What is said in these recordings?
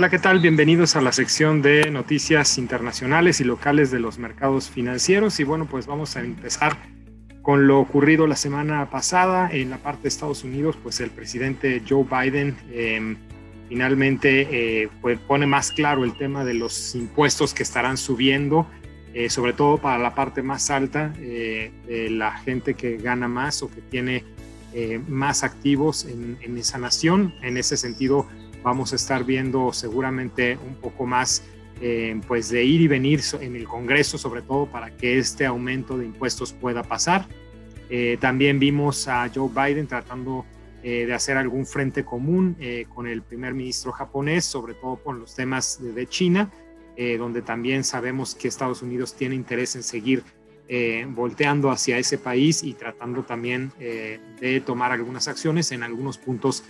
Hola, ¿qué tal? Bienvenidos a la sección de noticias internacionales y locales de los mercados financieros. Y bueno, pues vamos a empezar con lo ocurrido la semana pasada en la parte de Estados Unidos, pues el presidente Joe Biden em, finalmente eh, pues pone más claro el tema de los impuestos que estarán subiendo, eh, sobre todo para la parte más alta eh, de la gente que gana más o que tiene más activos en, en esa nación. En ese sentido, vamos a estar viendo seguramente un poco más eh, pues de ir y venir en el Congreso, sobre todo para que este aumento de impuestos pueda pasar. Eh, también vimos a Joe Biden tratando eh, de hacer algún frente común con el primer ministro japonés, sobre todo con los temas de, de China, donde también sabemos que Estados Unidos tiene interés en seguir volteando hacia ese país y tratando también de tomar algunas acciones en algunos puntos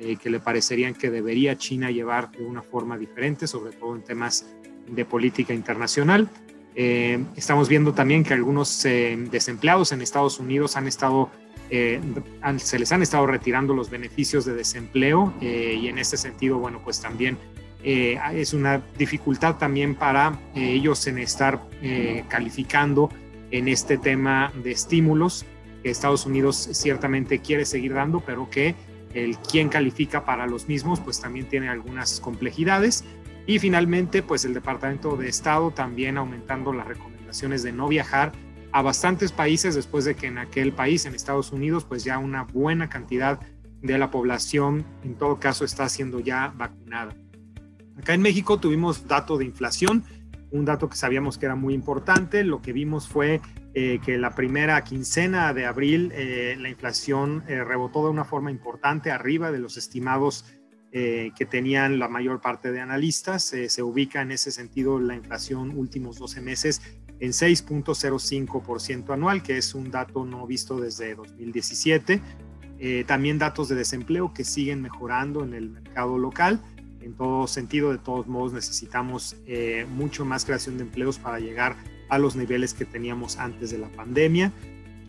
eh, que le parecerían que debería China llevar de una forma diferente, sobre todo en temas de política internacional. Eh, estamos viendo también que algunos eh, desempleados en Estados Unidos han estado, se les han estado retirando los beneficios de desempleo y en este sentido, bueno, pues también es una dificultad también para ellos en estar calificando en este tema de estímulos que Estados Unidos ciertamente quiere seguir dando, pero que el quién califica para los mismos, pues también tiene algunas complejidades. Y finalmente, pues el Departamento de Estado también aumentando las recomendaciones de no viajar a bastantes países después de que en aquel país, en Estados Unidos, pues ya una buena cantidad de la población en todo caso está siendo ya vacunada. Acá en México tuvimos dato de inflación, un dato que sabíamos que era muy importante. Lo que vimos fue eh, que la primera quincena de abril eh, la inflación eh, rebotó de una forma importante arriba de los estimados que tenían la mayor parte de analistas. se ubica en ese sentido la inflación últimos 12 meses en 6.05% anual, que es un dato no visto desde 2017. también datos de desempleo que siguen mejorando en el mercado local. En todo sentido, de todos modos, necesitamos mucho más creación de empleos para llegar a los niveles que teníamos antes de la pandemia.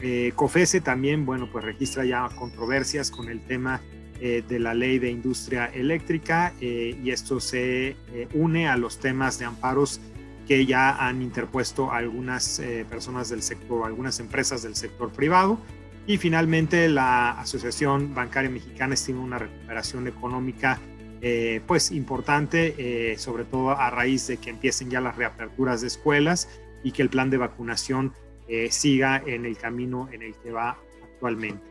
Eh, COFESE también, bueno, pues registra ya controversias con el tema eh, de la ley de industria eléctrica eh, y esto se une a los temas de amparos que ya han interpuesto algunas personas del sector, algunas empresas del sector privado. Y finalmente la Asociación Bancaria Mexicana estima una recuperación económica pues importante, sobre todo a raíz de que empiecen ya las reaperturas de escuelas y que el plan de vacunación eh, siga en el camino en el que va actualmente.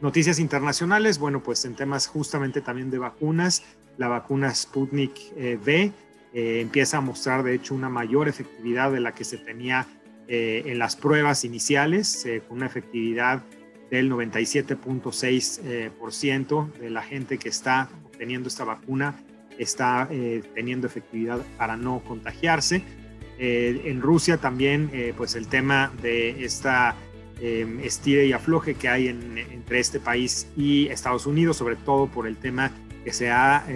Noticias internacionales, bueno, pues en temas justamente también de vacunas, la vacuna Sputnik eh, V eh, empieza a mostrar de hecho una mayor efectividad de la que se tenía en las pruebas iniciales, con una efectividad del 97.6% de la gente que está obteniendo esta vacuna está teniendo efectividad para no contagiarse. Eh, en Rusia también, eh, pues el tema de esta eh, estire y afloje que hay entre este país y Estados Unidos, sobre todo por el tema que se ha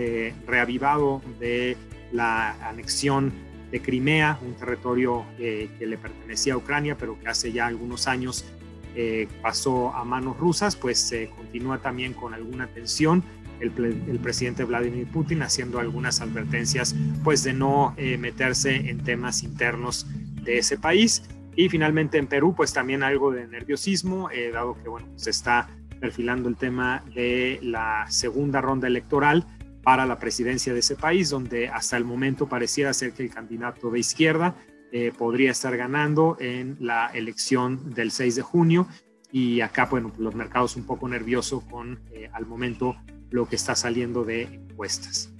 reavivado de la anexión de Crimea, un territorio que le pertenecía a Ucrania, pero que hace ya algunos años pasó a manos rusas, pues continúa también con alguna tensión el, presidente Vladimir Putin haciendo algunas advertencias pues de no eh, meterse en temas internos de ese país. Y finalmente en Perú pues también algo de nerviosismo, eh, dado que bueno, se está perfilando el tema de la segunda ronda electoral para la presidencia de ese país, donde hasta el momento pareciera ser que el candidato de izquierda eh, podría estar ganando en la elección del 6 de junio. Y acá, bueno, los mercados un poco nerviosos con al momento lo que está saliendo de encuestas.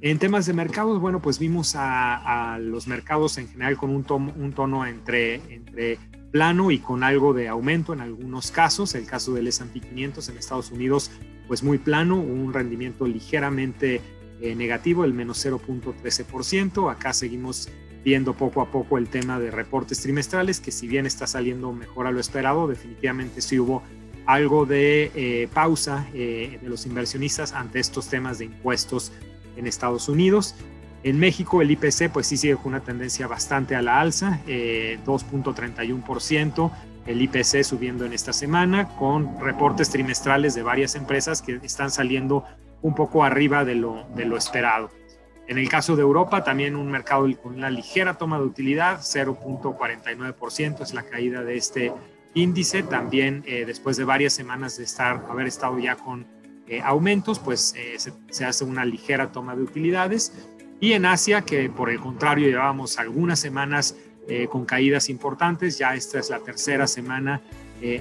En temas de mercados, bueno, pues vimos a, los mercados en general con un, tono, entre plano y con algo de aumento en algunos casos. El caso del S&P 500 en Estados Unidos, pues muy plano, un rendimiento ligeramente eh, negativo, el menos 0.13%. Acá seguimos viendo poco a poco el tema de reportes trimestrales, que si bien está saliendo mejor a lo esperado, definitivamente sí hubo algo de eh, pausa eh, de los inversionistas ante estos temas de impuestos en Estados Unidos. En México el IPC pues sí sigue con una tendencia bastante a la alza, 2.31%, eh, el IPC subiendo en esta semana con reportes trimestrales de varias empresas que están saliendo un poco arriba de lo, de lo esperado. En el caso de Europa, también un mercado con una ligera toma de utilidad, 0.49% es la caída de este índice. También eh, después de varias semanas de estar, haber estado ya con eh, aumentos, pues eh, se, hace una ligera toma de utilidades. Y en Asia, que por el contrario llevábamos algunas semanas con caídas importantes, ya esta es la tercera semana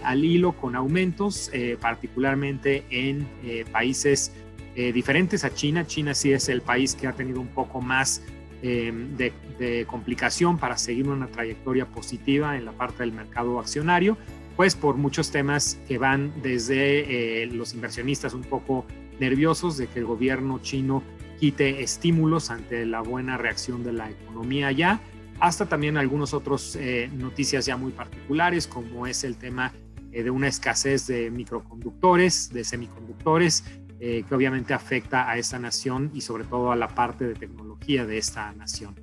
al hilo con aumentos, particularmente en países eh, diferentes a China. China sí es el país que ha tenido un poco más eh, de, complicación para seguir una trayectoria positiva en la parte del mercado accionario, pues por muchos temas que van desde eh, los inversionistas un poco nerviosos de que el gobierno chino quite estímulos ante la buena reacción de la economía allá, hasta también algunos otros noticias ya muy particulares, como es el tema de una escasez de microconductores, de semiconductores, eh, que obviamente afecta a esta nación y sobre todo a la parte de tecnología de esta nación.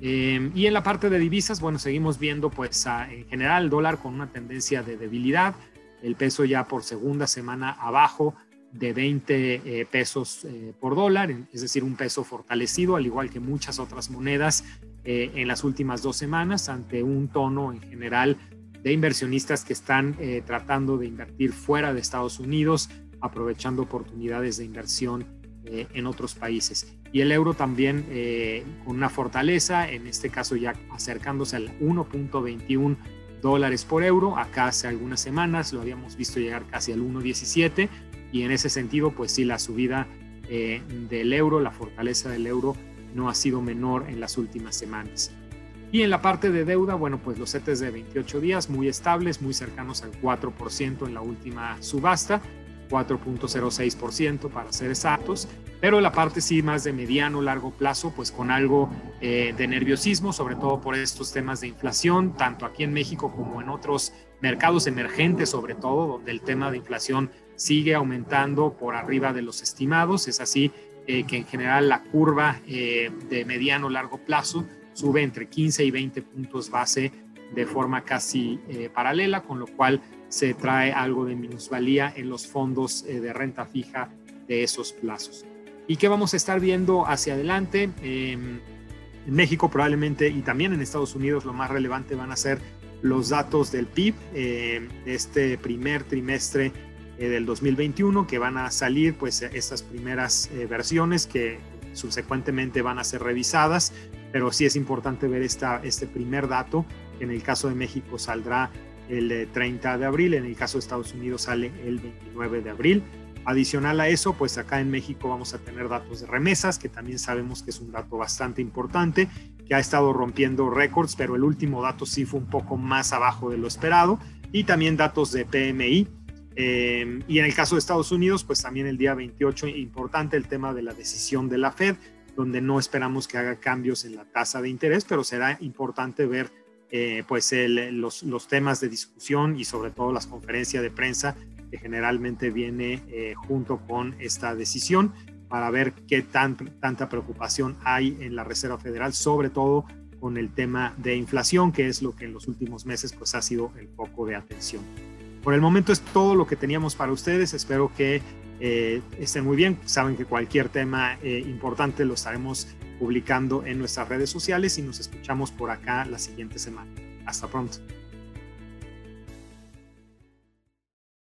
Eh, y en la parte de divisas, bueno, seguimos viendo pues en general dólar con una tendencia de debilidad, el peso ya por segunda semana abajo de 20 eh, pesos por dólar, es decir, un peso fortalecido, al igual que muchas otras monedas en las últimas dos semanas, ante un tono en general de inversionistas que están tratando de invertir fuera de Estados Unidos, aprovechando oportunidades de inversión eh, en otros países. Y el euro también eh, con una fortaleza, en este caso ya acercándose al 1.21 dólares por euro. Acá hace algunas semanas lo habíamos visto llegar casi al 1.17 y en ese sentido, pues sí, la subida eh, del euro, la fortaleza del euro no ha sido menor en las últimas semanas. Y en la parte de deuda, bueno, pues los CETES de 28 días muy estables, muy cercanos al 4% en la última subasta. 4.06% para ser exactos, pero la parte sí más de mediano, largo plazo, pues con algo eh, de nerviosismo, sobre todo por estos temas de inflación, tanto aquí en México como en otros mercados emergentes, sobre todo, donde el tema de inflación sigue aumentando por arriba de los estimados. Es así eh, que en general la curva eh, de mediano, largo plazo sube entre 15 y 20 puntos base de forma casi paralela, con lo cual se trae algo de minusvalía en los fondos eh, de renta fija de esos plazos. ¿Y qué vamos a estar viendo hacia adelante? Em, en México probablemente y también en Estados Unidos lo más relevante van a ser los datos del PIB em, de este primer trimestre eh, del 2021 que van a salir pues estas primeras eh, versiones que subsecuentemente van a ser revisadas, pero sí es importante ver esta, este primer dato. En el caso de México saldrá el 30 de abril, en el caso de Estados Unidos sale el 29 de abril. Adicional a eso, pues acá en México vamos a tener datos de remesas, que también sabemos que es un dato bastante importante, que ha estado rompiendo récords, pero el último dato sí fue un poco más abajo de lo esperado, y también datos de PMI. Eh, y en el caso de Estados Unidos, pues también el día 28, importante el tema de la decisión de la Fed, donde no esperamos que haga cambios en la tasa de interés, pero será importante ver eh, pues los, los, temas de discusión y sobre todo las conferencias de prensa que generalmente viene eh, junto con esta decisión para ver qué tan, tanta preocupación hay en la Reserva Federal, sobre todo con el tema de inflación, que es lo que en los últimos meses pues ha sido el foco de atención. Por el momento es todo lo que teníamos para ustedes. Espero que eh, estén muy bien. Saben que cualquier tema importante lo estaremos publicando en nuestras redes sociales y nos escuchamos por acá la siguiente semana. Hasta pronto.